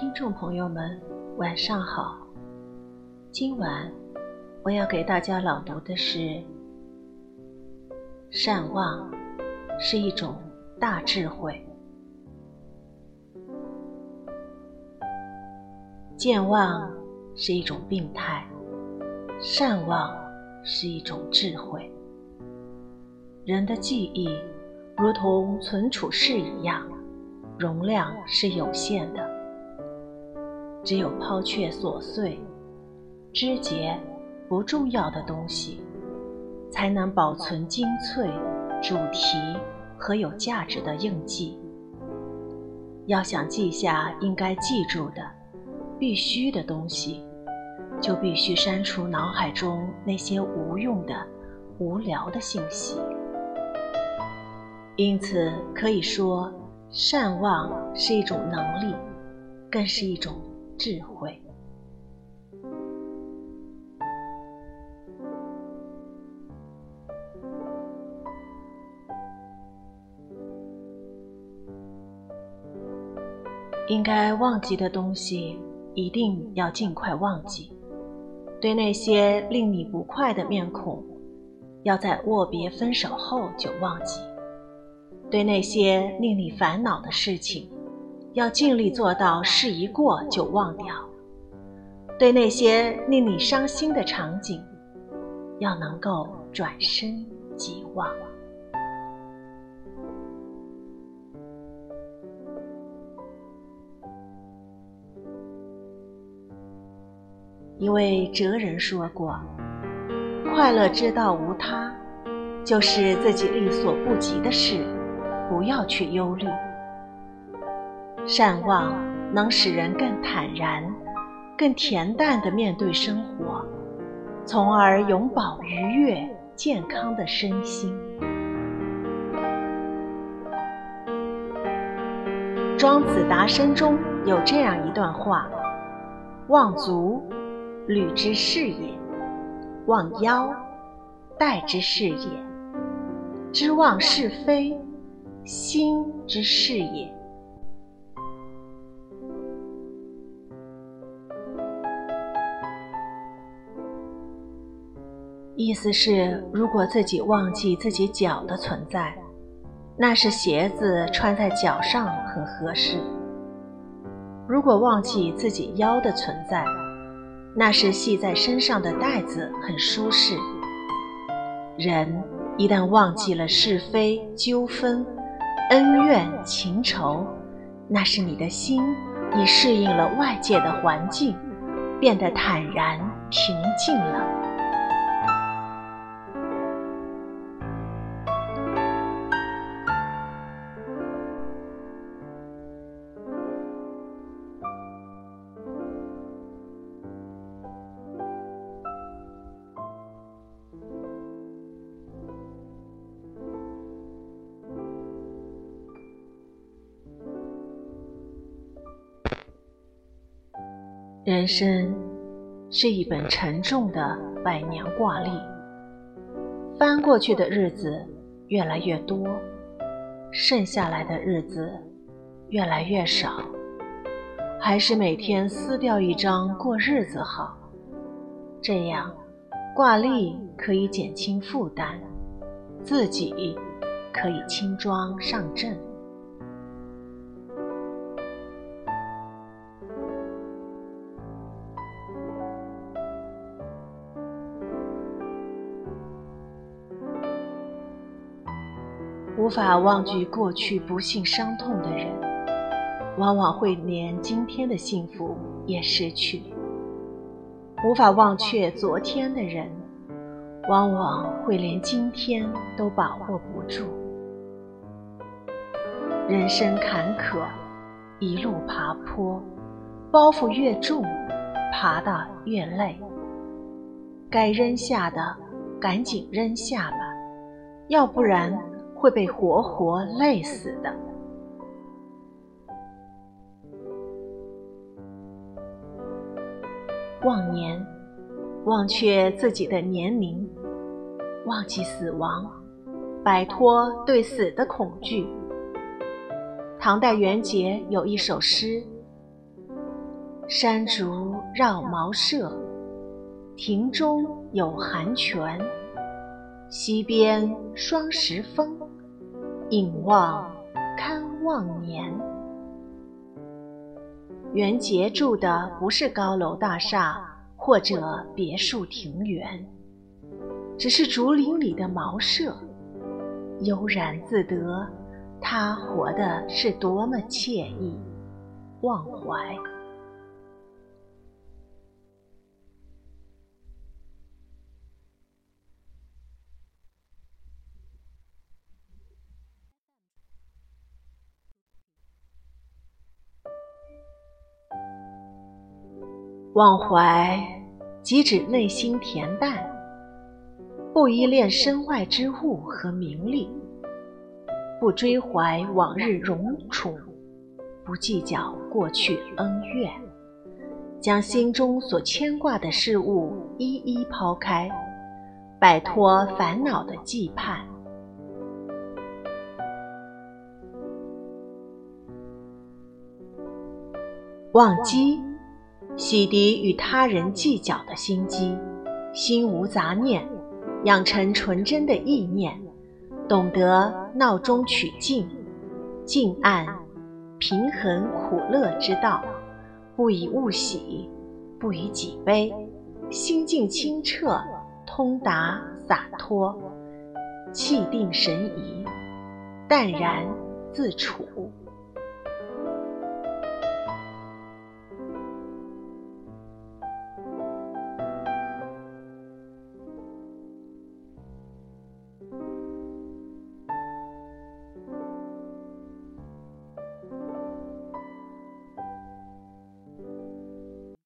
听众朋友们，晚上好。今晚我要给大家朗读的是：善忘是一种大智慧，健忘是一种病态，善忘是一种智慧。人的记忆如同存储室一样，容量是有限的。只有抛却琐碎、枝节、不重要的东西，才能保存精粹、主题和有价值的印记。要想记下应该记住的、必须的东西，就必须删除脑海中那些无用的、无聊的信息。因此，可以说，善忘是一种能力，更是一种。智慧应该忘记的东西，一定要尽快忘记。对那些令你不快的面孔，要在握别分手后就忘记；对那些令你烦恼的事情。要尽力做到事一过就忘掉，对那些令你伤心的场景，要能够转身即忘。一位哲人说过：“快乐之道无他，就是自己力所不及的事，不要去忧虑。”善忘能使人更坦然、更恬淡地面对生活，从而永葆愉悦、健康的身心。《庄子·达生》中有这样一段话：“忘足，履之是也；忘腰，带之是也。知忘是非，心之是也。”意思是，如果自己忘记自己脚的存在，那是鞋子穿在脚上很合适；如果忘记自己腰的存在，那是系在身上的带子很舒适。人一旦忘记了是非纠纷、恩怨情仇，那是你的心已适应了外界的环境，变得坦然平静了。人生是一本沉重的百年挂历，翻过去的日子越来越多，剩下来的日子越来越少，还是每天撕掉一张过日子好。这样，挂历可以减轻负担，自己可以轻装上阵。无法忘记过去不幸伤痛的人，往往会连今天的幸福也失去；无法忘却昨天的人，往往会连今天都把握不住。人生坎坷，一路爬坡，包袱越重，爬得越累。该扔下的，赶紧扔下吧，要不然。会被活活累死的。忘年，忘却自己的年龄，忘记死亡，摆脱对死的恐惧。唐代元节有一首诗：“山竹绕茅舍，庭中有寒泉。溪边霜时风，引望堪望年。袁杰住的不是高楼大厦或者别墅庭园，只是竹林里的茅舍，悠然自得。他活的是多么惬意，忘怀。忘怀，即指内心恬淡，不依恋身外之物和名利。不追怀往日荣宠，不计较过去恩怨，将心中所牵挂的事物一一抛开，摆脱烦恼的羁绊。忘机，洗涤与他人计较的心机，心无杂念，养成纯真的意念。懂得闹中取静，静暗平衡苦乐之道，不以物喜，不以己悲，心境清澈，通达洒脱，气定神怡，淡然自处。